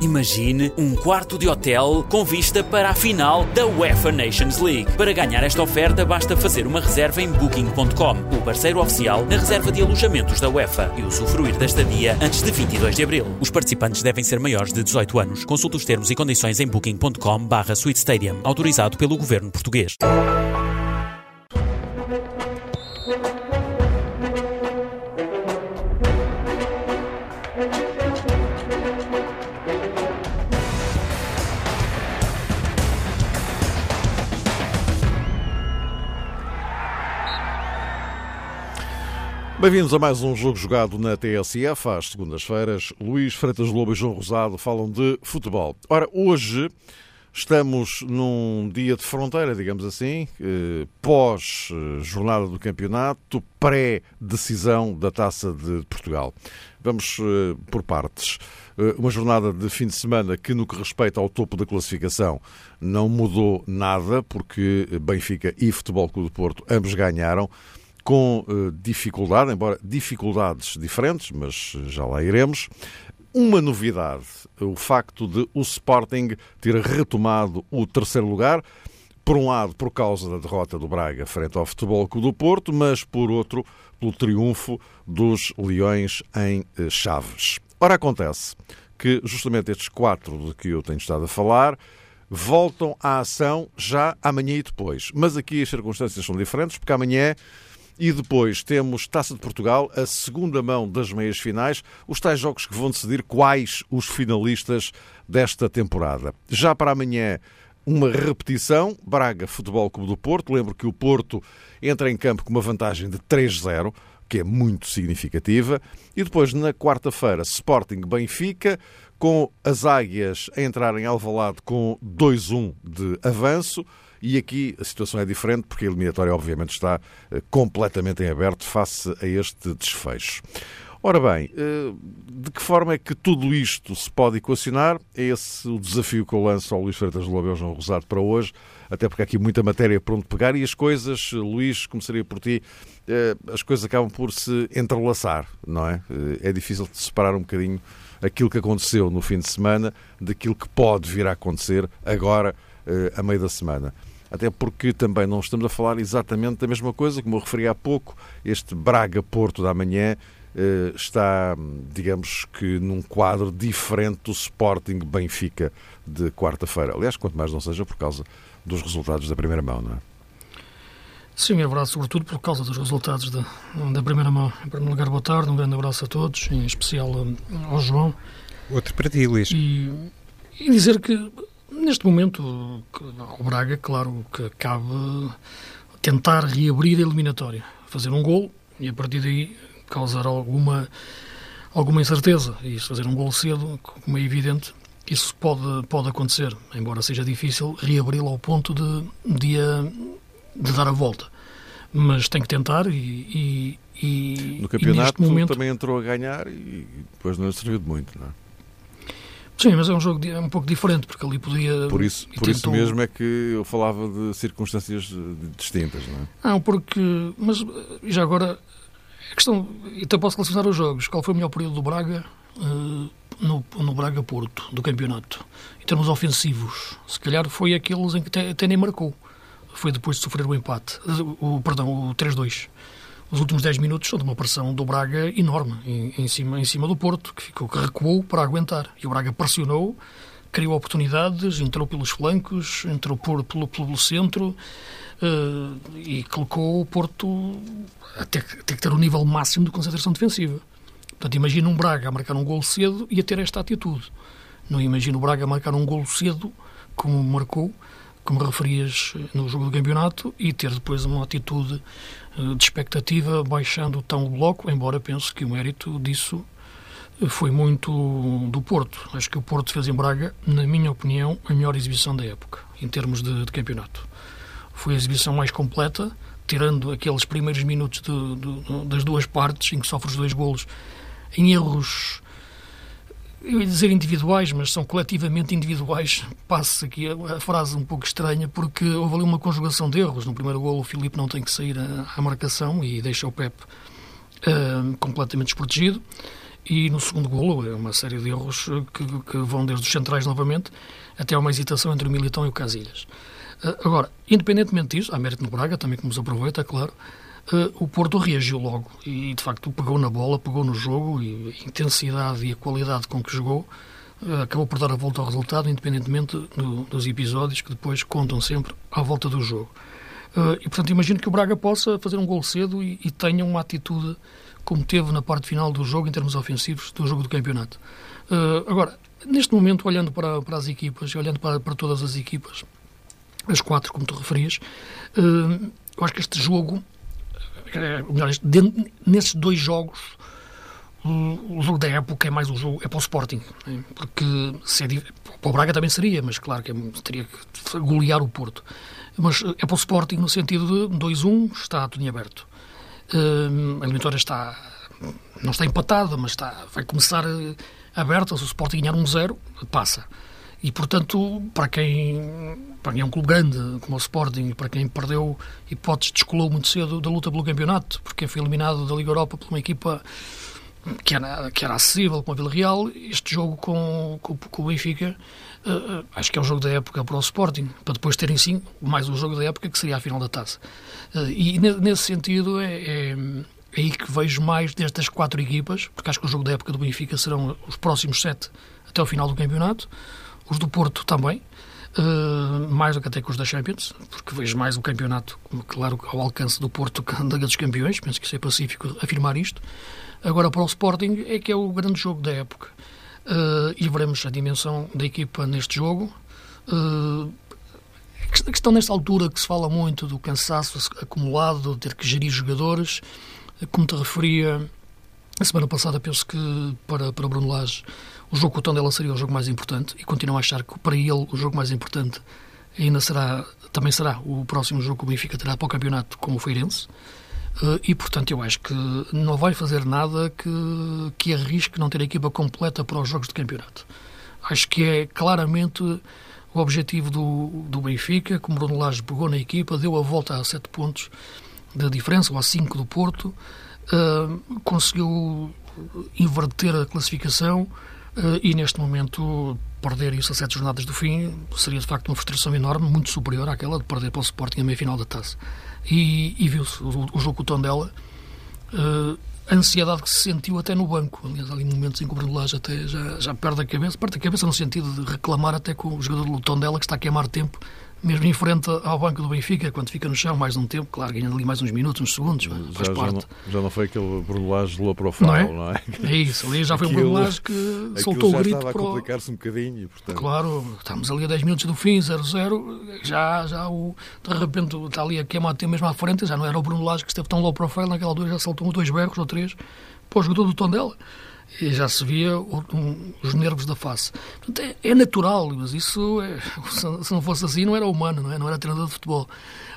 Imagine um quarto de hotel com vista para a final da UEFA Nations League. Para ganhar esta oferta, basta fazer uma reserva em Booking.com, o parceiro oficial na reserva de alojamentos da UEFA, e usufruir da estadia antes de 22 de abril. Os participantes devem ser maiores de 18 anos. Consulte os termos e condições em Booking.com/barra Stadium, autorizado pelo governo português. Bem-vindos a mais um jogo jogado na TSF. Às segundas-feiras, Luís Freitas Lobo e João Rosado falam de futebol. Ora, hoje estamos num dia de fronteira, digamos assim, eh, pós-jornada do campeonato, pré-decisão da Taça de Portugal. Vamos eh, por partes. Eh, uma jornada de fim de semana que, no que respeita ao topo da classificação, não mudou nada, porque Benfica e Futebol Clube do Porto ambos ganharam com uh, dificuldade, embora dificuldades diferentes, mas já lá iremos. Uma novidade, o facto de o Sporting ter retomado o terceiro lugar, por um lado por causa da derrota do Braga frente ao Futebol Clube do Porto, mas por outro pelo triunfo dos Leões em uh, Chaves. Ora, acontece que justamente estes quatro de que eu tenho estado a falar voltam à ação já amanhã e depois. Mas aqui as circunstâncias são diferentes, porque amanhã e depois temos Taça de Portugal, a segunda mão das meias finais, os tais jogos que vão decidir quais os finalistas desta temporada. Já para amanhã, uma repetição, Braga Futebol Clube do Porto. Lembro que o Porto entra em campo com uma vantagem de 3-0, que é muito significativa. E depois, na quarta-feira, Sporting Benfica, com as Águias a entrarem Alvalade com 2-1 de avanço. E aqui a situação é diferente porque a eliminatória, obviamente, está eh, completamente em aberto face a este desfecho. Ora bem, eh, de que forma é que tudo isto se pode equacionar? É esse o desafio que eu lanço ao Luís Freitas Lobo e ao João Rosado para hoje, até porque há aqui muita matéria para onde pegar e as coisas, Luís, começaria por ti, eh, as coisas acabam por se entrelaçar, não é? É difícil de separar um bocadinho aquilo que aconteceu no fim de semana daquilo que pode vir a acontecer agora, a meio da semana até porque também não estamos a falar exatamente da mesma coisa, como eu referi há pouco, este Braga-Porto da manhã eh, está, digamos que, num quadro diferente do Sporting Benfica de quarta-feira. Aliás, quanto mais não seja por causa dos resultados da primeira mão, não é? Sim, é verdade, sobretudo por causa dos resultados da, da primeira mão. Em primeiro lugar, boa tarde, um grande abraço a todos, em especial ao João. Outro para ti, Luís. E, e dizer que Neste momento, o Braga, claro que cabe tentar reabrir a eliminatória, fazer um gol e a partir daí causar alguma, alguma incerteza. E fazer um gol cedo, como é evidente, isso pode, pode acontecer, embora seja difícil reabri-lo ao ponto de, de, de, dar a volta. Mas tem que tentar e. e, e no campeonato momento... também entrou a ganhar e depois não serviu de muito, não é? Sim, mas é um jogo um pouco diferente, porque ali podia. Por isso, por tentou... isso mesmo é que eu falava de circunstâncias distintas, não é? Não, porque. Mas já agora. A questão. Então posso classificar os jogos. Qual foi o melhor período do Braga uh, no, no Braga Porto, do campeonato? Em termos ofensivos. Se calhar foi aqueles em que até nem marcou. Foi depois de sofrer o empate. O, perdão, o 3-2 os últimos 10 minutos são de uma pressão do Braga enorme em, em, cima, em cima do Porto, que ficou que recuou para aguentar. E o Braga pressionou, criou oportunidades, entrou pelos flancos, entrou por, pelo, pelo centro uh, e colocou o Porto até, até que ter o um nível máximo de concentração defensiva. Portanto, imagina um Braga a marcar um gol cedo e a ter esta atitude. Não imagino o Braga a marcar um gol cedo, como marcou, como referias no jogo do campeonato, e ter depois uma atitude eh, de expectativa, baixando tão o bloco, embora penso que o mérito disso eh, foi muito do Porto. Acho que o Porto fez em Braga, na minha opinião, a melhor exibição da época, em termos de, de campeonato. Foi a exibição mais completa, tirando aqueles primeiros minutos de, de, das duas partes, em que sofre os dois golos, em erros eu ia dizer individuais, mas são coletivamente individuais. Passo aqui a, frase um pouco estranha, porque houve ali uma conjugação de erros. No primeiro golo, o Filipe não tem que sair à marcação e deixa o Pep uh, completamente desprotegido. e no segundo golo é uma série de erros que, que vão desde os centrais novamente até uma hesitação entre o Militão e o Casilhas. Uh, agora, independentemente disso, há mérito no Braga, também como se aproveita, claro, uh, o Porto reagiu logo e, de facto, pegou na bola, pegou no jogo e a intensidade e a qualidade com que jogou uh, acabou por dar a volta ao resultado, independentemente do, dos episódios que depois contam sempre à volta do jogo. e, portanto, imagino que o Braga possa fazer um gol cedo e, e tenha uma atitude como teve na parte final do jogo, em termos ofensivos, do jogo do campeonato. agora, neste momento, olhando para, para as equipas, olhando para, para todas as equipas, as quatro, como tu referias, eu acho que este jogo, melhor, de, nesses dois jogos, o, jogo da época é mais um jogo, é para o Sporting, né? porque se é, para o Braga também seria, mas claro que é, teria que golear o Porto. Mas é para o Sporting no sentido de 2-1, está tudo em aberto. Uh, a eliminatória está, não está empatada, mas está, vai começar aberta. Se o Sporting ganhar 1-0, passa. E, portanto, para quem, quem é um clube grande, como o Sporting, para quem perdeu hipóteses, descolou muito cedo da luta pelo campeonato, porque foi eliminado da Liga Europa por uma equipa que era, que era acessível, como a Vila Real, este jogo com, com, com o Benfica, uh, acho que é o jogo da época para o Sporting, para depois terem sim mais um jogo da época, que seria a final da taça. Uh, e nesse sentido é, é, é aí que vejo mais destas quatro equipas, porque acho que o jogo da época do Benfica serão os próximos sete até o final do campeonato. Os do Porto também, uh, mais do que até que os da Champions, porque vejo mais o campeonato, claro, ao alcance do Porto que da dos Campeões, penso que isso é pacífico afirmar isto. Agora, para o Sporting, é que é o grande jogo da época. Uh, e veremos a dimensão da equipa neste jogo. Uh, a questão nesta altura que se fala muito do cansaço acumulado, de ter que gerir jogadores, como te referia a semana passada, penso que para, para Bruno Lage o jogo com o Tondela seria o jogo mais importante e continuo a achar que para ele o jogo mais importante ainda será, também será o próximo jogo que o Benfica terá para o campeonato com o Feirense. Eh, e, portanto, eu acho que não vai fazer nada que, que arrisque não ter a equipa completa para os jogos de campeonato. Acho que é claramente o objetivo do, do Benfica, como Bruno Lage pegou na equipa, deu a volta a sete pontos de diferença, ou a cinco do Porto, uh, conseguiu inverter a classificação, e neste momento perder isso a sete jornadas do fim seria de facto uma frustração enorme, muito superior àquela de perder para o Sporting a meia-final da taça. E, e viu-se o, o, jogo com o Tondela, uh, a ansiedade que se sentiu até no banco. Aliás, ali momentos em que o Bruno Lage até já, já perde a cabeça, perde a cabeça no sentido de reclamar até com o jogador do Tondela que está a queimar tempo mesmo em frente ao banco do Benfica, quando fica no chão mais um tempo, claro, ganhando ali mais uns minutos, uns segundos, já, já, não, já não foi aquele brulagem low profile, não é? Não é? é isso, ali já foi um brulagem que soltou o grito estava a complicar-se um bocadinho. Portanto... Claro, estamos ali a 10 minutos do fim, 0-0, já, já o, de repente está ali a queimar tempo mesmo à frente, já não era o Bruno Lage que esteve tão low profile, naquela altura já saltou dois berros ou três para o jogador do tom dela e já se via os nervos da face. Portanto, é, é, natural, mas isso, é, se não fosse assim, não era humano, não, é? não era treinador de futebol.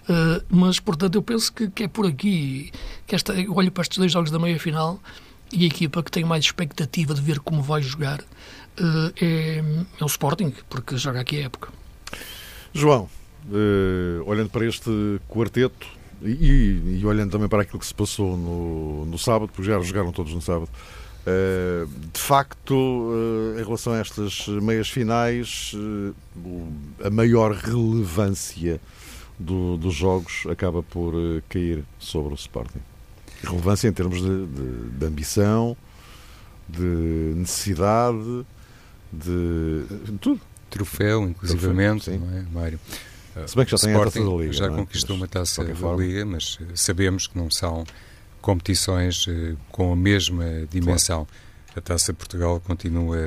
Uh, mas, portanto, eu penso que, que, é por aqui. Que esta, eu olho para estes dois jogos da meia-final e a equipa que tem mais expectativa de ver como vai jogar uh, é, é, o Sporting, porque joga aqui a época. João, uh, olhando para este quarteto e, e, olhando também para aquilo que se passou no, no sábado, porque já jogaram todos no sábado. Eh, de facto, eh, em relação a estas meias finais, eh, a maior relevância do, dos jogos acaba por cair sobre o Sporting. Relevância em termos de, de, de ambição, de necessidade, de, de tudo. Troféu, inclusivamente, Troféu, não é, Mário? Se bem que já tem a taça da Liga. Já é? conquistou uma taça da Liga, mas sabemos que não são competições eh, com a mesma dimensão. Claro. A Taça Portugal continua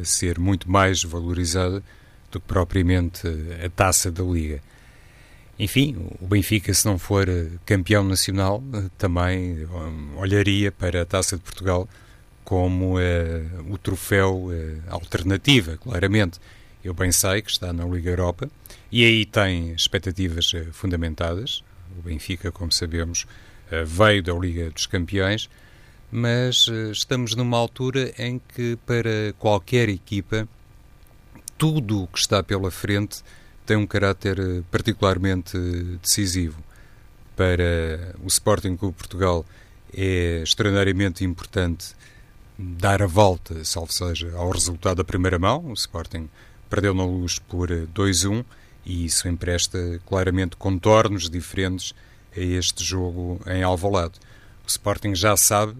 a ser muito mais valorizada do que propriamente a Taça da Liga. Enfim, o Benfica, se não for eh, campeão nacional, eh, também olharia para a Taça de Portugal como uh, o troféu uh, alternativa, claramente. Eu bem sei que está na Liga Europa e aí tem expectativas uh, fundamentadas. O Benfica, como sabemos, veio da Liga dos Campeões, mas eh, estamos numa altura em que, para qualquer equipa, tudo o que está pela frente tem um caráter eh, particularmente decisivo. Para o Sporting Clube Portugal é extraordinariamente importante dar a volta, salvo seja, ao resultado da primeira mão. O Sporting perdeu na luz por 2-1 e isso empresta claramente contornos diferentes a este jogo em Alvalade. O Sporting já sabe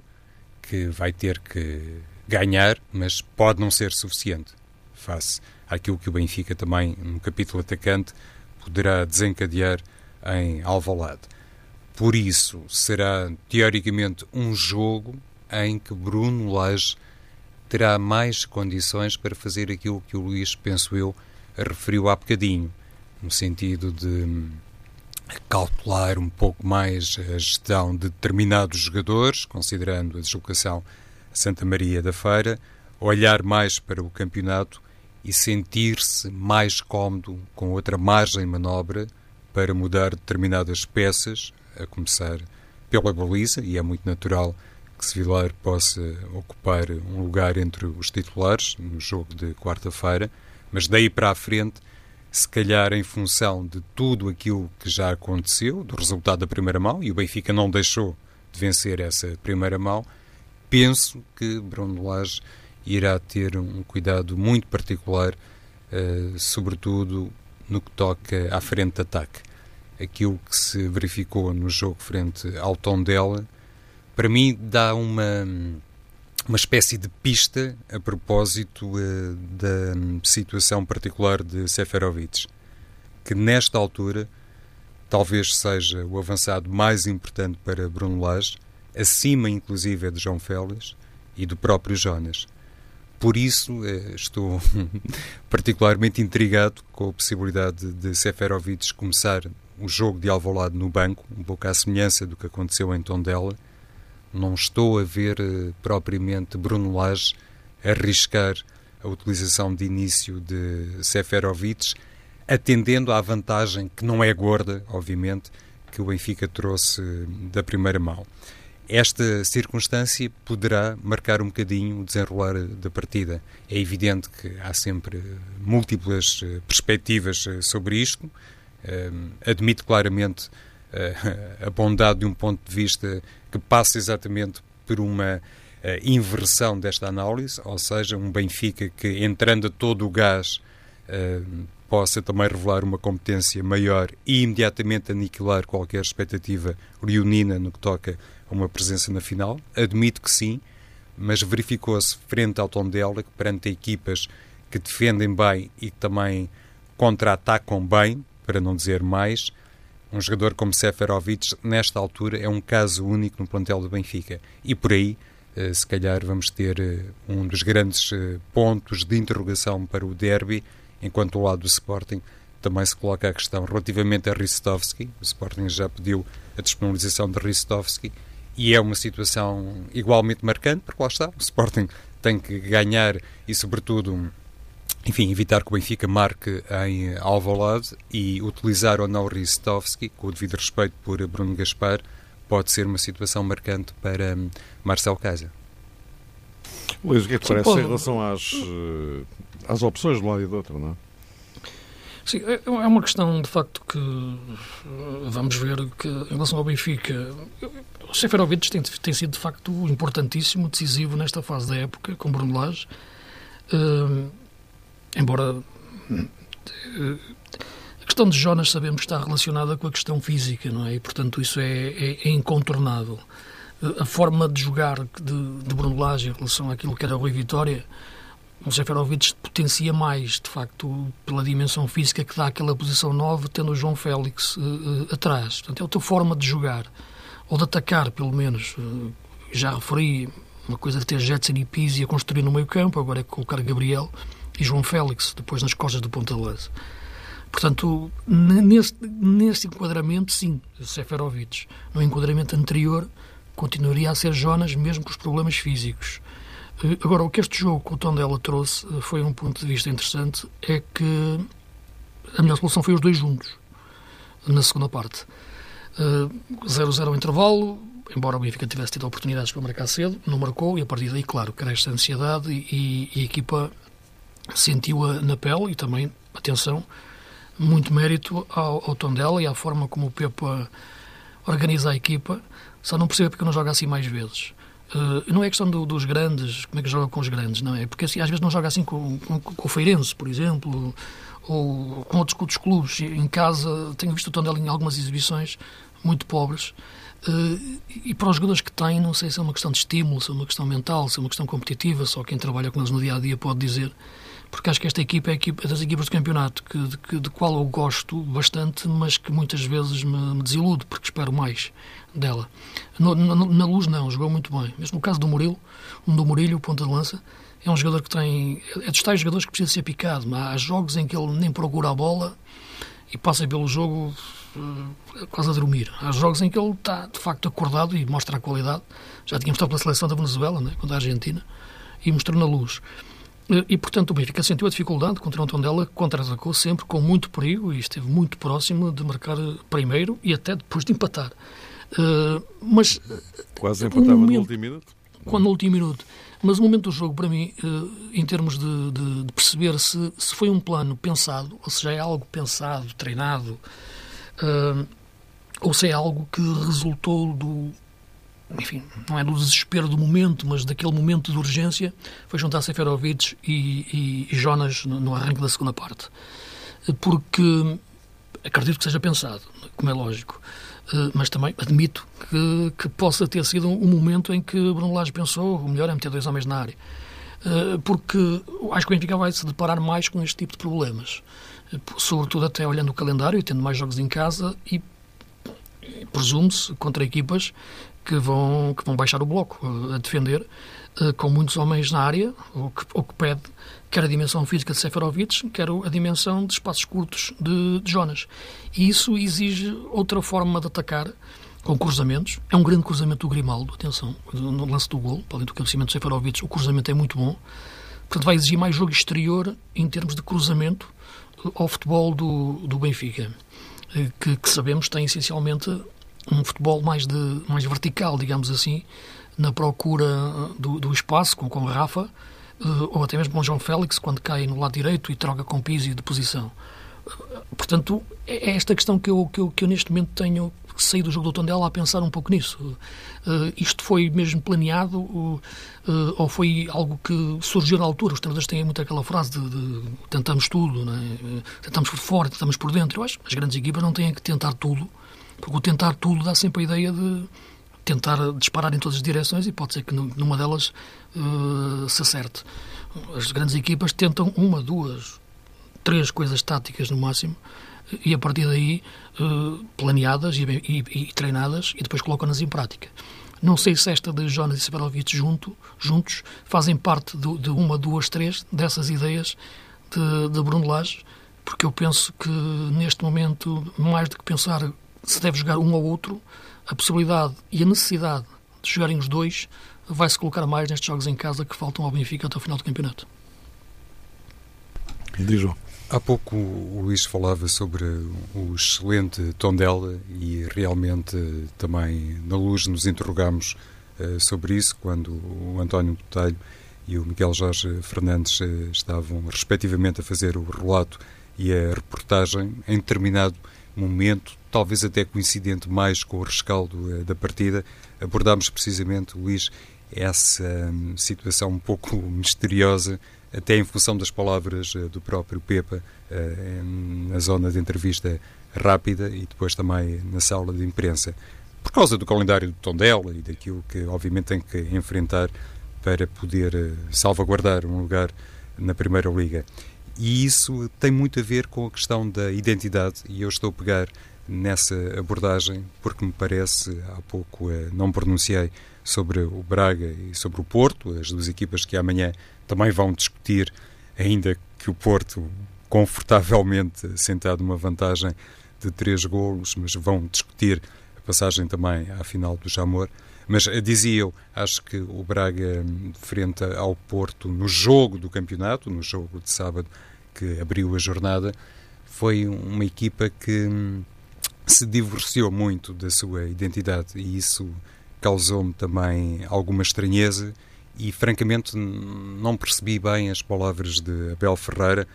que vai ter que ganhar, mas pode não ser suficiente face àquilo que o Benfica também, no capítulo atacante, poderá desencadear em Alvalade. Por isso, será teoricamente um jogo em que Bruno Lage terá mais condições para fazer aquilo que o Luís, penso eu, referiu há bocadinho, no sentido de calcular um pouco mais a gestão de determinados jogadores, considerando a deslocação a Santa Maria da Feira, olhar mais para o campeonato e sentir-se mais cómodo com outra margem de manobra para mudar determinadas peças, a começar pela baliza, e é muito natural que Sevilar possa ocupar um lugar entre os titulares no jogo de quarta-feira, mas daí para a frente, se calhar em função de tudo aquilo que já aconteceu, do resultado da primeira mão, e o Benfica não deixou de vencer essa primeira mão, penso que Bruno Lage irá ter um cuidado muito particular, uh, sobretudo no que toca à frente de ataque. Aquilo que se verificou no jogo frente ao Tondela, para mim dá uma, uma espécie de pista a propósito uh, da situação particular de Seferovic, que nesta altura talvez seja o avançado mais importante para Bruno Lage, acima inclusive de João Félix e do próprio Jonas. Por isso, eh, estou particularmente intrigado com a possibilidade de Seferovic começar o jogo de Alvalade no banco, um pouco à semelhança do que aconteceu em Tondela. Não estou a ver eh, propriamente Bruno Lage arriscar a utilização de início de Seferovic, atendendo à vantagem que não é gorda, obviamente, que o Benfica trouxe da primeira mão. Esta circunstância poderá marcar um bocadinho o desenrolar da partida. É evidente que há sempre múltiplas eh, perspectivas eh, sobre isto. Eh, admito claramente a bondade de um ponto de vista que passa exatamente por uma inversão desta análise, ou seja, um Benfica que, entrando a todo o gás, possa também revelar uma competência maior e imediatamente aniquilar qualquer expectativa leonina no que toca uma presença na final? Admito que sim, mas verificou-se frente ao Tondela que perante equipas que defendem bem e que também contra-atacam bem, para não dizer mais, um jogador como Seferovic, nesta altura, é um caso único no plantel do Benfica. E por aí, eh, se calhar, vamos ter eh, um dos grandes eh, pontos de interrogação para o derby, enquanto ao lado do Sporting também se coloca a questão relativamente a Ristovski. O Sporting já pediu a disponibilização de Ristovski e é uma situação igualmente marcante, porque lá está, o Sporting tem que ganhar e, sobretudo, enfim, evitar que o Benfica marque em Alvalade e utilizar ou não Ristovski, com o devido respeito por Bruno Gaspar, pode ser uma situação marcante para hum, Marcel Casa. Luís, o que é que parece pode... em relação às, eh, às opções de um lado e do outro, não é? Sim, é, é uma questão de facto que eh, vamos ver que em relação ao Benfica, o Seferovic tem, tem sido de facto importantíssimo, decisivo nesta fase da época com Bruno Lage, uh, embora uh, a questão de Jonas sabemos que está relacionada com a questão física, não é? E portanto isso é, é, é incontornável. Uh, a forma de jogar de, de Bruno Lage em relação àquilo que era o Rui Vitória o Seferovic potencia mais, de facto, pela dimensão física que dá aquela posição 9, tendo o João Félix uh, uh, atrás. Portanto, é outra forma de jogar, ou de atacar, pelo menos. Uh, já referi uma coisa de ter Jetson e Pizzi a construir no meio campo, agora é colocar Gabriel e João Félix, depois nas costas do Ponta Lance. Portanto, nesse, nesse enquadramento, sim, Seferovic. No enquadramento anterior, continuaria a ser Jonas, mesmo com os problemas físicos. Eh, agora, o que este jogo com o Tondela trouxe eh, foi um ponto de vista interessante, é que a melhor solução foi os dois juntos, na segunda parte. 0-0 uh, ao intervalo, embora o Benfica tivesse tido oportunidades para marcar cedo, não marcou, e a partir daí, claro, cresce a ansiedade e, e a equipa sentiu-a na pele e também, atenção, muito mérito ao, ao Tondela e à forma como o Pepa organiza a equipa, só não percebe porque não joga assim mais vezes. Uh, não é questão do, dos grandes, como é que joga com os grandes, não é? Porque assim, às vezes não joga assim com, com, com o Feirense, por exemplo, ou com outros, outros clubes. Em casa, tenho visto o Tondela em algumas exibições muito pobres. Uh, e para os jogadores que têm, não sei se é uma questão de estímulo, se é uma questão mental, se é uma questão competitiva, só quem trabalha com eles no dia a dia pode dizer porque acho que esta equipa é equipa das equipas do campeonato, que, de, de qual eu gosto bastante, mas que muitas vezes me, me desilude, porque espero mais dela. No, na, na, luz, não, jogou muito bem. Mesmo no caso do Murilo, um do Murilho, o ponta de lança, é um jogador que tem. É dos tais jogadores que precisa ser picado. Há jogos em que ele nem procura a bola e passa pelo jogo uh, quase a dormir. Há jogos em que ele está, de facto, acordado e mostra a qualidade. Já tínhamos estado pela seleção da Venezuela, né, contra a Argentina, e mostrou na luz. E, portanto, o Benfica sentiu a dificuldade contra o Tondela, contra-atacou sempre com muito perigo e esteve muito próximo de marcar primeiro e até depois de empatar. Uh, mas Quase empatava um momento, no último minuto? Quando no último minuto. Mas o momento do jogo, para mim, uh, em termos de, de, de, perceber se, se foi um plano pensado, ou se já é algo pensado, treinado, uh, ou se é algo que resultou do, enfim, não é do desespero do momento, mas daquele momento de urgência, foi juntar Seferovic e, e, e Jonas no, no, arranque da segunda parte. Porque acredito que seja pensado, como é lógico, eh, mas também admito que, que possa ter sido um momento em que Bruno Lage pensou o melhor é meter dois homens na área. Eh, porque acho que o Benfica vai se deparar mais com este tipo de problemas. Eh, sobretudo até olhando o calendário e tendo mais jogos em casa e presume-se contra equipas que vão, que vão baixar o bloco a defender, uh, com muitos homens na área, o que, o que pede quer a dimensão física de Seferovic, quer a dimensão de espaços curtos de, de Jonas. E isso exige outra forma de atacar, com cruzamentos. É um grande cruzamento do Grimaldo, atenção, no lance do gol, além do cabeceamento de Seferovic, o cruzamento é muito bom. Portanto, vai exigir mais jogo exterior em termos de cruzamento ao futebol do, do Benfica, eh, que, que sabemos tem essencialmente um futebol mais, de, mais vertical, digamos assim, na procura do, do espaço, com, com Rafa, uh, ou até mesmo com João Félix, quando cai no lado direito e troca com Pizzi de posição. Uh, portanto, é, é esta questão que eu, que eu, que eu neste momento tenho saído do jogo do Tondela a pensar um pouco nisso. Uh, isto foi mesmo planeado uh, uh, ou foi algo que surgiu na altura? Os treinadores têm muito aquela frase de, de tentamos tudo, é? tentamos por fora, tentamos por dentro. Eu acho que as grandes equipas não têm que tentar tudo porque o tentar tudo dá sempre a ideia de tentar disparar em todas as direções e pode ser que numa delas uh, se acerte. As grandes equipas tentam uma, duas, três coisas táticas no máximo e a partir daí uh, planeadas e, e, e, treinadas e depois colocam-nas em prática. Não sei se esta de Jonas e Severovic junto, juntos fazem parte de, de, uma, duas, três dessas ideias de, de Bruno Lage, porque eu penso que neste momento, mais do que pensar se deve jogar um ou outro, a possibilidade e a necessidade de jogarem os dois vai-se colocar mais nestes jogos em casa que faltam ao Benfica até o final do campeonato. Diz João. Há pouco o Luís falava sobre o excelente Tondela e realmente também na luz nos interrogamos uh, sobre isso quando o António Botelho e o Miguel Jorge Fernandes uh, estavam respectivamente a fazer o relato e a reportagem em determinado momento, talvez até coincidente mais com o rescaldo uh, da partida, abordámos precisamente, Luís, essa um, situação um pouco misteriosa, até em função das palavras uh, do próprio Pepa, uh, na zona de entrevista rápida e depois também na sala de imprensa, por causa do calendário do Tondela e daquilo que obviamente tem que enfrentar para poder salvaguardar um lugar na Primeira Liga. E isso tem muito a ver com a questão da identidade, e eu estou a pegar nessa abordagem porque me parece, há pouco eh, não pronunciei sobre o Braga e sobre o Porto, as duas equipas que amanhã também vão discutir, ainda que o Porto confortavelmente sentado numa vantagem de três golos, mas vão discutir a passagem também à final do Jamor. Mas eh, dizia eu, acho que o Braga, frente ao Porto, no jogo do campeonato, no jogo de sábado, que abriu a jornada, foi uma equipa que hum, se divorciou muito da sua identidade e isso causou-me também alguma estranheza e francamente não percebi bem as palavras de Abel Ferreira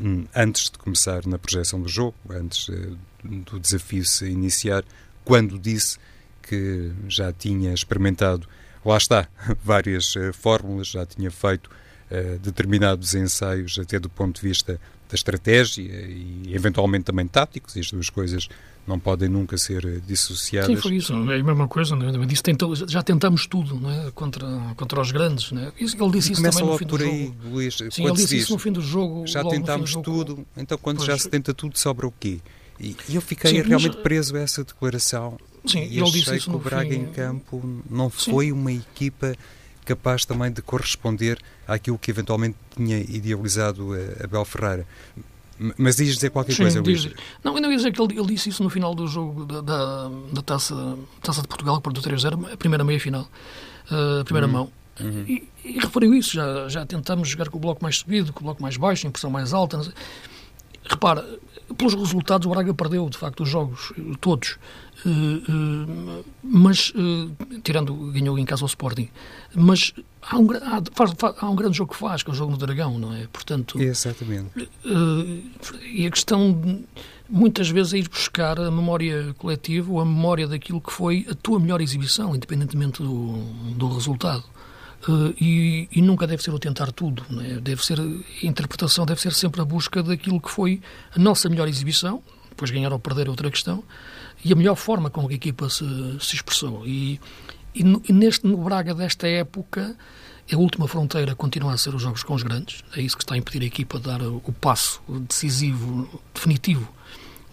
hum, antes de começar na projeção do jogo, antes eh, do desafio se iniciar, quando disse que já tinha experimentado lá está, várias uh, fórmulas, já tinha feito uh, determinados ensaios, até do ponto de vista da estratégia e eventualmente também táticos, e as duas coisas não podem nunca ser eh, dissociadas. Sim, foi isso. É a mesma coisa. Não é? disse, tentou, já tentamos tudo não é? contra, contra os grandes. Não é? Ele disse isso também no fim por do aí, jogo. Luís, Sim, ele disse isso no fim do jogo. Já tentámos tudo, então quando pois, já se tenta tudo, sobra o quê? E, e eu fiquei sim, realmente mas... preso a essa declaração. Sim, e ele disse isso que o Braga fim... em campo não foi sim. uma equipa capaz também de corresponder àquilo que eventualmente tinha idealizado a Abel Ferreira. Mas diz dizer qualquer Sim, coisa, diz, Não, eu não ia dizer que ele, ele, disse isso no final do jogo da, da, da taça, taça de Portugal, que perdeu 3-0, a primeira meia-final, uh, a primeira uhum. mão. Uhum. E, e, referiu isso, já, já tentamos jogar com o bloco mais subido, com o bloco mais baixo, em pressão mais alta. Repara, pelos resultados, o Braga perdeu, de facto, os jogos, todos. Uh, uh, mas, uh, tirando, ganhou em casa ao Sporting. Mas há um, há, faz, faz, há um grande jogo que faz, que é o jogo no Dragão, não é? Portanto, Exatamente. e a questão, muitas vezes, é ir buscar a memória coletiva ou a memória daquilo que foi a tua melhor exibição, independentemente do, do resultado. Uh, e, e, nunca deve ser o tentar tudo, é? deve ser a interpretação deve ser sempre a busca daquilo que foi a nossa melhor exibição, depois ganhar ou perder é outra questão, e a melhor forma como a equipa se, se expressou. E, e, e, neste no Braga desta época, a última fronteira continua a ser os jogos com os grandes, é isso que está a impedir a equipa de dar o passo decisivo, definitivo,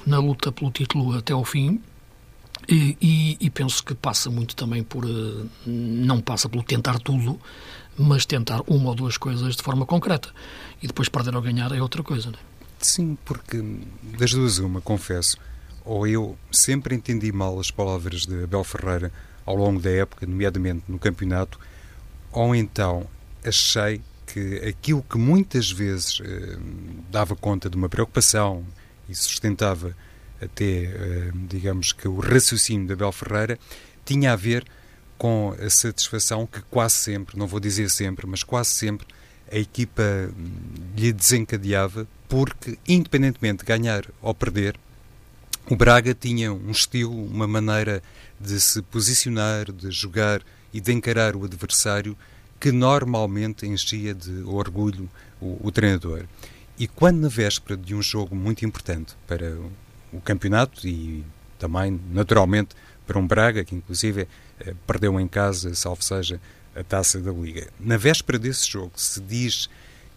na luta pelo título até ao fim. E, e, e, penso que passa muito também por. Eh, não passa pelo tentar tudo, mas tentar uma ou duas coisas de forma concreta. E depois perder ou ganhar é outra coisa, não é? Sim, porque das duas, uma, confesso, ou eu sempre entendi mal as palavras de Abel Ferreira ao longo da época, nomeadamente no campeonato, ou então achei que aquilo que muitas vezes eh, dava conta de uma preocupação e sustentava até, eh, digamos que o raciocínio de Abel Ferreira, tinha a ver com a satisfação que quase sempre, não vou dizer sempre, mas quase sempre, a equipa hum, lhe desencadeava, porque, independentemente de ganhar ou perder, o Braga tinha um estilo, uma maneira de se posicionar, de jogar e de encarar o adversário que normalmente enchia de orgulho o, o treinador. E quando na véspera de um jogo muito importante para o campeonato e também, naturalmente, para um Braga, que inclusive eh, perdeu em casa, salvo seja, a taça da Liga. Na véspera desse jogo, se diz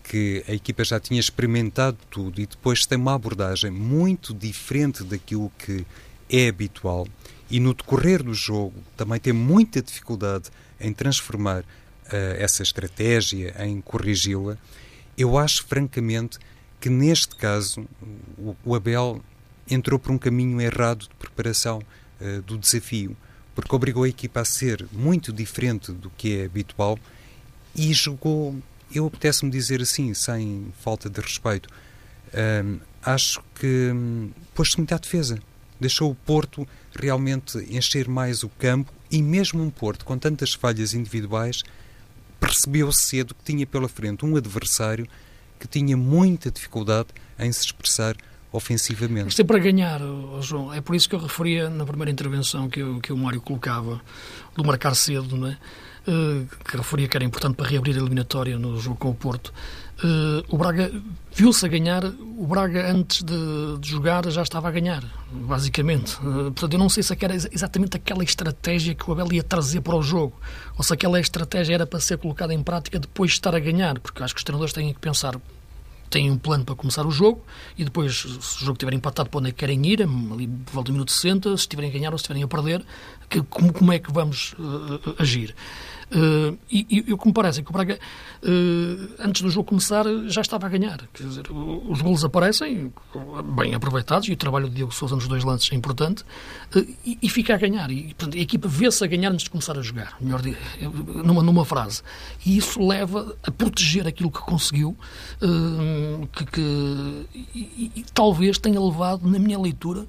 que a equipa já tinha experimentado tudo e depois tem uma abordagem muito diferente daquilo que é habitual e no decorrer do jogo também tem muita dificuldade em transformar uh, essa estratégia, em corrigi-la, eu acho francamente que neste caso o, o Abel entrou por um caminho errado de preparação uh, do desafio, porque obrigou a equipa a ser muito diferente do que é habitual e jogou, eu apetece-me dizer assim, sem falta de respeito, uh, acho que um, pôs-se muito à defesa. Deixou o Porto realmente encher mais o campo e mesmo um Porto com tantas falhas individuais percebeu cedo que tinha pela frente um adversário que tinha muita dificuldade em se expressar ofensivamente. É para ganhar, João. É por isso que eu referia na primeira intervenção que, eu, que o Mário colocava, do marcar cedo, não é? Uh, que referia que era importante para reabrir a eliminatória no jogo com o Porto. Uh, o Braga viu-se a ganhar, o Braga antes de, de, jogar já estava a ganhar, basicamente. Uh, portanto, eu não sei se era exatamente aquela estratégia que o Abel ia trazer para o jogo, ou se aquela estratégia era para ser colocada em prática depois de estar a ganhar, porque acho que os treinadores têm que pensar têm um plano para começar o jogo e depois, se o jogo estiver empatado, para onde é que querem ir, ali volta do minuto 60, se estiverem a ganhar ou se estiverem a perder, que, como, como é que vamos uh, agir. Uh, e, e o que me parece é que o Braga, uh, antes do jogo começar, já estava a ganhar. Quer dizer, os golos aparecem, bem aproveitados, e o trabalho de Diogo Sousa nos dois lances é importante, uh, e, e, fica a ganhar. E, portanto, a equipa vê-se a ganhar antes de começar a jogar, melhor numa, numa frase. E isso leva a proteger aquilo que conseguiu, que, que e, e talvez tenha levado, na minha leitura,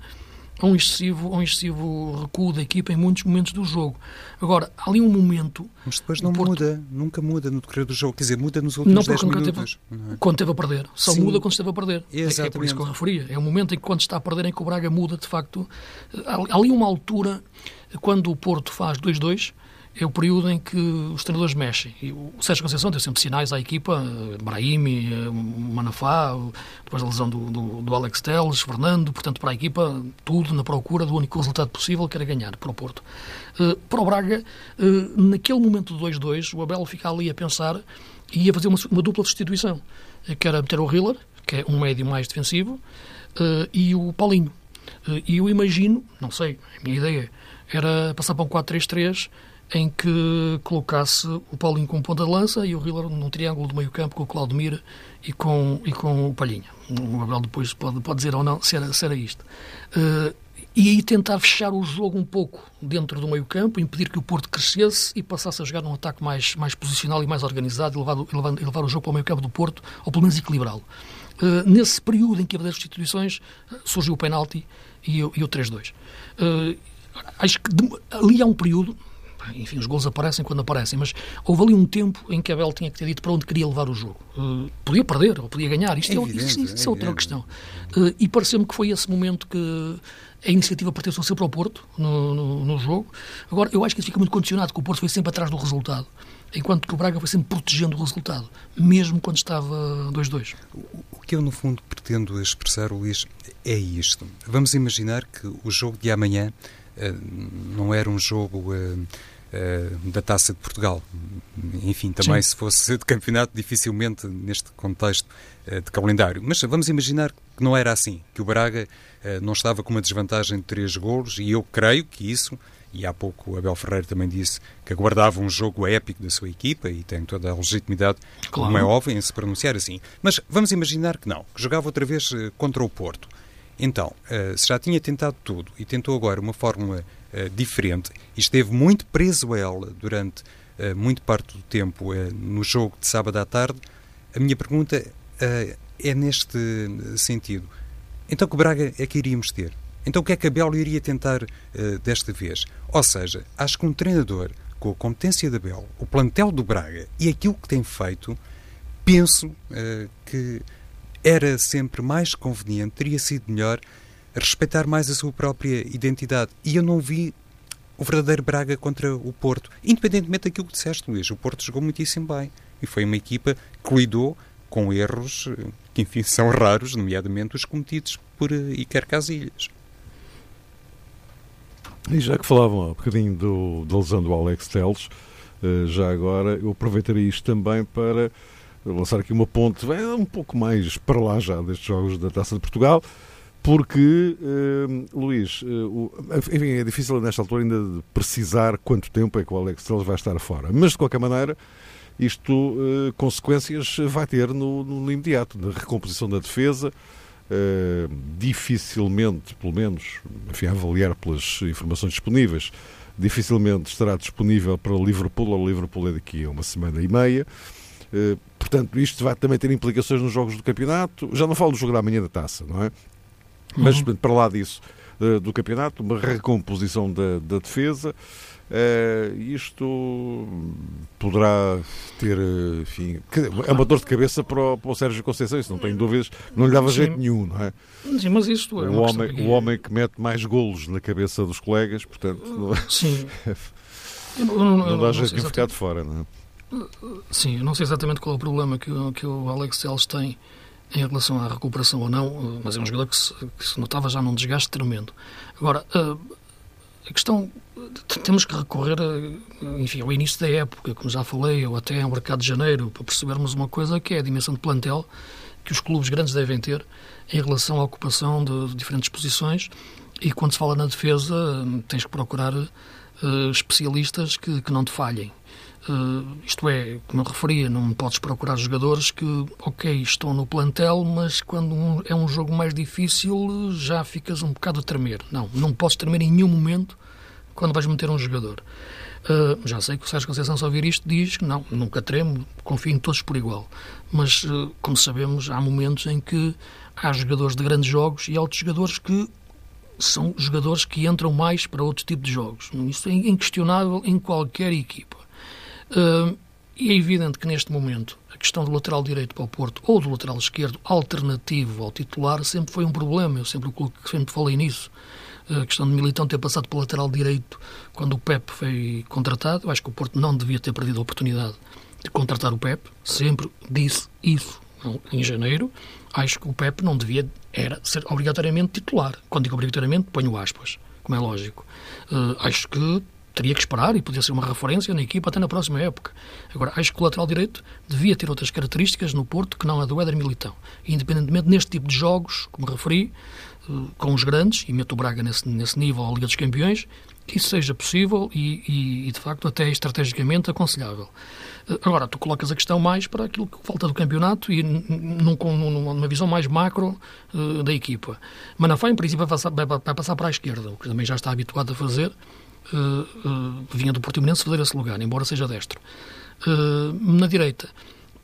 um excessivo, um excessivo recuo da equipa em muitos momentos do jogo. Agora, há ali um momento... Mas depois não Porto... muda, nunca muda no decorrer do jogo. Quer dizer, muda nos últimos não, 10 minutos. Teve, é? Quando esteve a perder. Só Sim. muda quando esteve a perder. É, é por isso que eu referia. É o momento em que quando está a perder em que o Braga muda, de facto. Há ali uma altura, quando o Porto faz 2-2, é o período em que os treinadores mexem. E o Sérgio Conceição deu sempre sinais à equipa, Brahimi, Manafá, depois da lesão do, do, do, Alex Telles, Fernando, portanto, para a equipa, tudo na procura do único resultado possível, que era ganhar para o Porto. Uh, para o Braga, naquele momento do 2-2, o Abel fica ali a pensar e ia fazer uma, uma dupla substituição, que era meter o Hiller, que é um médio mais defensivo, e o Paulinho. E eu imagino, não sei, a minha ideia era passar para um 4-3-3 em que colocasse o Paulinho como ponta de lança e o Hiller num triângulo do meio campo com o Claudemir e com, e com o Palhinha. O Abel depois pode, pode dizer ou não se era, se era isto. Uh, e aí tentar fechar o jogo um pouco dentro do meio campo, impedir que o Porto crescesse e passasse a jogar num ataque mais, mais posicional e mais organizado e levar, levar, levar o jogo para o meio campo do Porto, ou pelo menos equilibrá-lo. Uh, nesse período em que as substituições, surgiu o penalti e, e o 3-2. Uh, acho que de, ali há um período, enfim, os gols aparecem quando aparecem, mas houve ali um tempo em que Abel tinha que ter dito para onde queria levar o jogo. Uh, podia perder ou podia ganhar, isto é, é, evidente, isso, isso é, é outra questão. Uh, e pareceu-me que foi esse momento que a iniciativa pertenceu sempre ao Porto no, no, no, jogo. Agora, eu acho que isso fica muito condicionado, que o Porto foi sempre atrás do resultado, enquanto que o Braga foi sempre protegendo o resultado, mesmo quando estava 2-2. O que eu, no fundo, pretendo expressar, Luís, é isto. Vamos imaginar que o jogo de amanhã não era um jogo uh, da Taça de Portugal. Enfim, também Sim. se fosse de campeonato, dificilmente neste contexto de calendário. Mas vamos imaginar que não era assim, que o Braga não estava com uma desvantagem de três golos, e eu creio que isso, e há pouco o Abel Ferreira também disse que aguardava um jogo épico da sua equipa e tem toda a legitimidade, claro. como é óbvio, em se pronunciar assim. Mas vamos imaginar que não, que jogava outra vez contra o Porto. Então, se já tinha tentado tudo e tentou agora uma fórmula uh, diferente e esteve muito preso a ela durante uh, muito parte do tempo no jogo de sábado à tarde, a minha pergunta é neste sentido. Então, que Braga é que iríamos ter? Então, o que é que a Belo iria tentar desta vez? Ou seja, acho que um treinador com a competência da Belo, o plantel do Braga e aquilo que tem feito, penso que era sempre mais conveniente, teria sido melhor respeitar mais a sua própria identidade. E eu não vi o verdadeiro Braga contra o Porto. Independentemente daquilo que disseste, Luís, o Porto jogou muitíssimo bem. E foi uma equipa que lidou com erros que, enfim, são raros, nomeadamente os cometidos por Iker Casilhas. E já que falavam há bocadinho do, da lesão do Alex Teles, eh, já agora eu aproveitaria isto também para lançar aqui uma ponte um pouco mais para lá já destes jogos da Taça de Portugal porque, uh, Luís, uh, enfim, é difícil nesta altura ainda precisar quanto tempo é que o Alex Telles vai estar fora. Mas, de qualquer maneira, isto uh, consequências vai ter no, no, imediato, na recomposição da defesa. dificilmente, pelo menos, enfim, a avaliar pelas informações disponíveis, dificilmente estará disponível para o Liverpool. O Liverpool é daqui a uma semana e meia. Portanto, isto vai também ter implicações nos jogos do campeonato. Já não falo do jogo da manhã da taça, não é? Mas uhum. para lá disso, do campeonato, uma recomposição da, da defesa. Uh, isto poderá ter, enfim, é uma dor de cabeça para o, para o Sérgio Conceição, isso não tenho dúvidas, não lhe dava Sim. jeito nenhum, não é? Sim, mas isto é o homem, que... o homem que mete mais golos na cabeça dos colegas, portanto, não, Sim. não, não, não dá jeito de ficar de fora, não é? Sim, eu não sei exatamente qual é o problema que, que o Alex Telles tem em relação à recuperação ou não, mas é um jogador que se, que se notava já num desgaste tremendo. Agora, a questão, temos que recorrer, a, enfim, ao início da época, como já falei, ou até ao mercado de janeiro, para percebermos uma coisa que é a dimensão de plantel que os clubes grandes devem ter em relação à ocupação de, de diferentes posições e quando se fala na defesa tens que procurar uh, especialistas que, que não te falhem. Uh, isto é, como eu referia, não podes procurar jogadores que, ok, estão no plantel, mas quando é um jogo mais difícil já ficas um bocado a tremer. Não, não podes tremer em nenhum momento quando vais meter um jogador. Uh, já sei que o Sérgio Conceição, só ouvir isto, diz que não, nunca tremo, confio em todos por igual. Mas, uh, como sabemos, há momentos em que há jogadores de grandes jogos e há outros jogadores que são jogadores que entram mais para outro tipo de jogos. Isso é inquestionável em qualquer equipa. E é evidente que neste momento a questão do lateral direito para o Porto ou do lateral esquerdo alternativo ao titular sempre foi um problema. Eu sempre, sempre falei nisso. a questão de Militão ter passado para o lateral direito quando o Pep foi contratado. Eu acho que o Porto não devia ter perdido a oportunidade de contratar o Pep. Sempre disse isso em janeiro. Acho que o Pep não devia era ser obrigatoriamente titular. Quando digo obrigatoriamente, ponho aspas, como é lógico. Uh, acho que teria que esperar e podia ser uma referência na equipa até na próxima época. Agora, acho que o lateral direito devia ter outras características no Porto que não a do Éder Militão. independentemente neste tipo de jogos, como referi, eh, com os grandes, e meto o Braga nesse, nesse nível à Liga dos Campeões, que isso seja possível e, e, e, de facto até estrategicamente aconselhável. Eh, agora, tu colocas a questão mais para aquilo que falta do campeonato e num, numa visão mais macro uh, da equipa. Manafá, em princípio, vai passar, vai, vai passar para a esquerda, o que também já está habituado a fazer, uh, uh, vinha do Portimonense esse lugar, embora seja destro. Uh, na direita,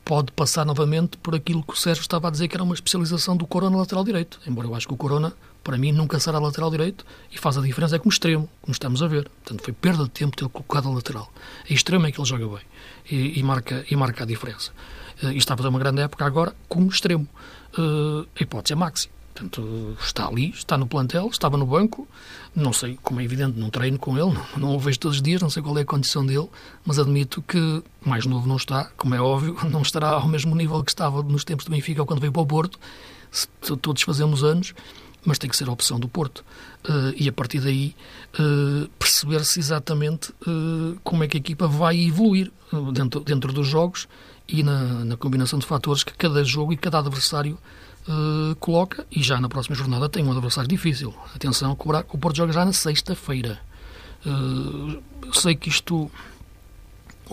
pode passar novamente por aquilo que o Sérgio estava a dizer que era uma especialização do Corona lateral direito, embora eu acho que o Corona, para mim, nunca será lateral direito e faz a diferença é como extremo, como estamos a ver. Portanto, foi perda de tempo ter colocado a lateral. A extremo é que ele joga bem e, e marca, e marca a diferença. e está a fazer uma grande época agora como extremo. a hipótese é Maxi. Portanto, está ali, está no plantel, estava no banco. Não sei, como é evidente, não treino com ele, não, não o vejo todos os dias, não sei qual é a condição dele, mas admito que mais novo não está, como é óbvio, não estará ao mesmo nível que estava nos tempos do Benfica ou quando veio para o Porto. Todos fazemos anos, mas tem que ser a opção do Porto. Uh, e a partir daí uh, perceber-se exatamente uh, como é que a equipa vai evoluir dentro, dentro dos jogos e na, na combinação de fatores que cada jogo e cada adversário uh, coloca e já na próxima jornada tem um adversário difícil. Atenção, o Porto joga já na sexta-feira. Uh, sei que isto.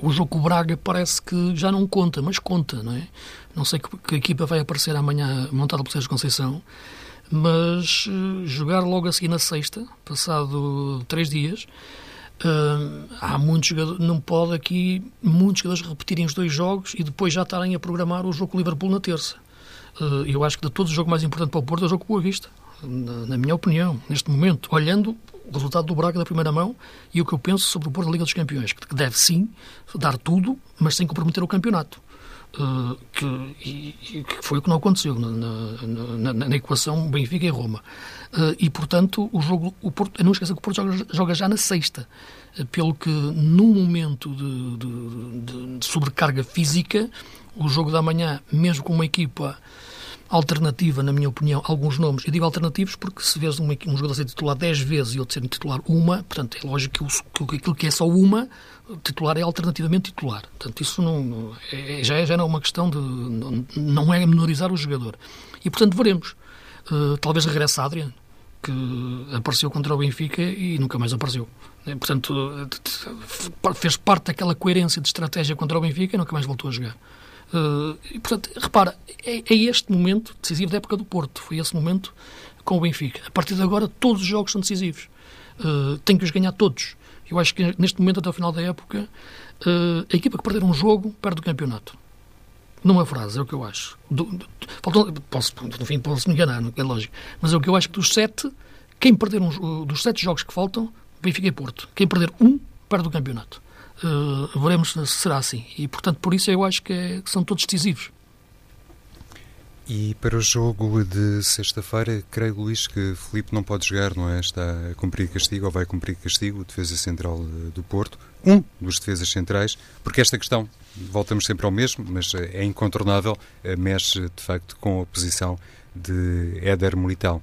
O jogo com o Braga parece que já não conta, mas conta, não é? Não sei que, que equipa vai aparecer amanhã montada pelo Sérgio Conceição, mas uh, jogar logo a seguir na sexta, passado três dias, Uh, há muitos jogadores, não pode aqui muitos jogadores repetirem os dois jogos e depois já estarem a programar o jogo com o Liverpool na terça. Uh, eu acho que de todos o jogo mais importante para o Porto é o jogo com Boa Vista, na, minha opinião, neste momento, olhando o resultado do Braga da primeira mão e o que eu penso sobre o Porto da Liga dos Campeões, que deve sim dar tudo, mas sem comprometer o campeonato. Uh, que, e, que foi o que não aconteceu na, na, na, na equação Benfica e Roma. Uh, e, portanto, o jogo, o Porto, não esqueça que o Porto joga, joga já na sexta, uh, pelo que, num momento de, de, de sobrecarga física, o jogo da manhã, mesmo com uma equipa alternativa, na minha opinião, alguns nomes. Eu digo alternativos porque se vês um, um jogador ser titular 10 vezes e outro ser titular uma, portanto, é lógico que, que aquilo que é só uma, titular é alternativamente titular. Portanto, isso não, é, já, é, já não é uma questão de. Não, não é menorizar o jogador. E, portanto, veremos. Uh, talvez regresse a Adrian, que apareceu contra o Benfica e nunca mais apareceu. Né? Portanto, fez parte daquela coerência de estratégia contra o Benfica e nunca mais voltou a jogar. Uh, e, portanto, repara, é, é, este momento decisivo da época do Porto. Foi esse momento com o Benfica. A partir de agora, todos os jogos são decisivos. Uh, tem que os ganhar todos. Eu acho que neste momento, até o final da época, uh, a equipa que perder um jogo perde o campeonato. Numa frase, é o que eu acho. Do, do, posso, no fim, posso me enganar, é lógico. Mas é o que eu acho que dos sete, quem perder um, dos sete jogos que faltam, Benfica e Porto. Quem perder um, perde o campeonato. Uh, veremos se será assim. E, portanto, por isso eu acho que, é, que são todos decisivos. E para o jogo de sexta-feira, creio, Luís, que Felipe não pode jogar, não é? Está a cumprir castigo, ou vai cumprir castigo, o defesa central do Porto, um dos defesas centrais, porque esta questão, voltamos sempre ao mesmo, mas é incontornável, eh, mexe de facto com a posição de Éder Militão.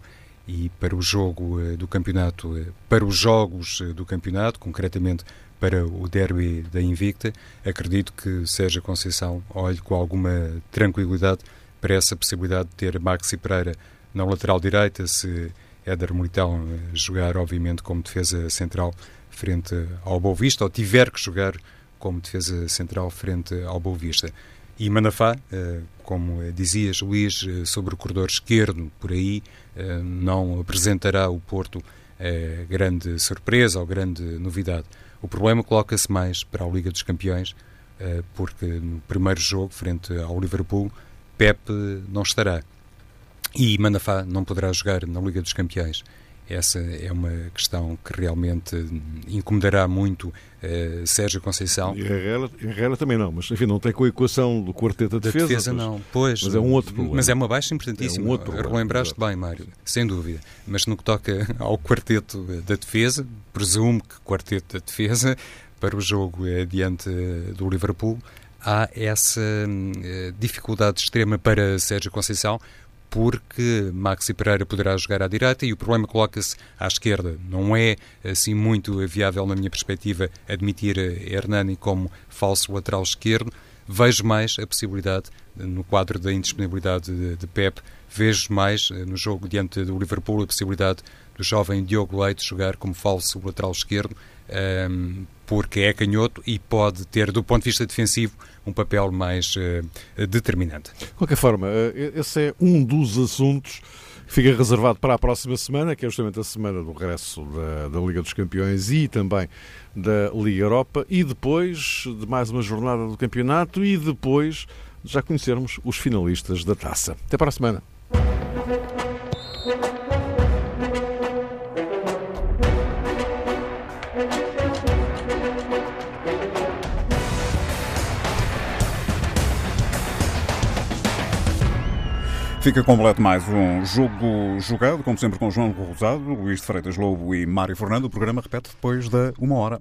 E para o jogo eh, do campeonato, eh, para os jogos do campeonato, concretamente para o derby da Invicta. Acredito que Sérgio Conceição olhe com alguma tranquilidade para essa possibilidade de ter Maxi Pereira na lateral direita, se Éder Militão eh, jogar, obviamente, como defesa central frente ao Boa Vista, ou tiver que jogar como defesa central frente ao Boa Vista. E Manafá, eh, como dizias, Luís, eh, sobre o corredor esquerdo, por aí, não apresentará o Porto grande surpresa ou grande novidade. O problema coloca-se mais para a Liga dos Campeões, eh, porque no primeiro jogo, frente ao Liverpool, Pep não estará. E Manafá não poderá jogar na Liga dos Campeões. Essa é uma questão que realmente incomodará muito uh, Sérgio Conceição. E Herrera, Herrera também não, mas enfim, não tem com a equação do quarteto da defesa. Defesa mas, não, pois. Mas é um outro problema. Mas é uma baixa importantíssima. É um outro problema, Relembraste bem, Mário, sem dúvida. Mas no que toca ao quarteto da defesa, presumo que quarteto da defesa, para o jogo diante do Liverpool, há essa uh, dificuldade extrema para Sérgio Conceição, porque Maxi Pereira poderá jogar à direita e o problema coloca-se à esquerda. Não é assim muito viável, na minha perspectiva, admitir Hernani como falso lateral esquerdo. Vejo mais a possibilidade, no quadro da indisponibilidade de, de Pep, vejo mais no jogo diante do Liverpool a possibilidade do jovem Diogo Leite jogar como falso lateral esquerdo, um, porque é canhoto e pode ter, do ponto de vista defensivo, um papel mais uh, determinante. De qualquer forma, eh, esse é um dos assuntos que fica reservado para a próxima semana, que é justamente a semana do regresso da, da Liga dos Campeões e também da Liga Europa, e depois de mais uma jornada do campeonato e depois de já conhecermos os finalistas da taça. Até para a semana. Fica completo mais um jogo jogado, como sempre com João Rosado, Luís de Freitas Lobo e Mário Fernando. O programa repete depois da uma hora.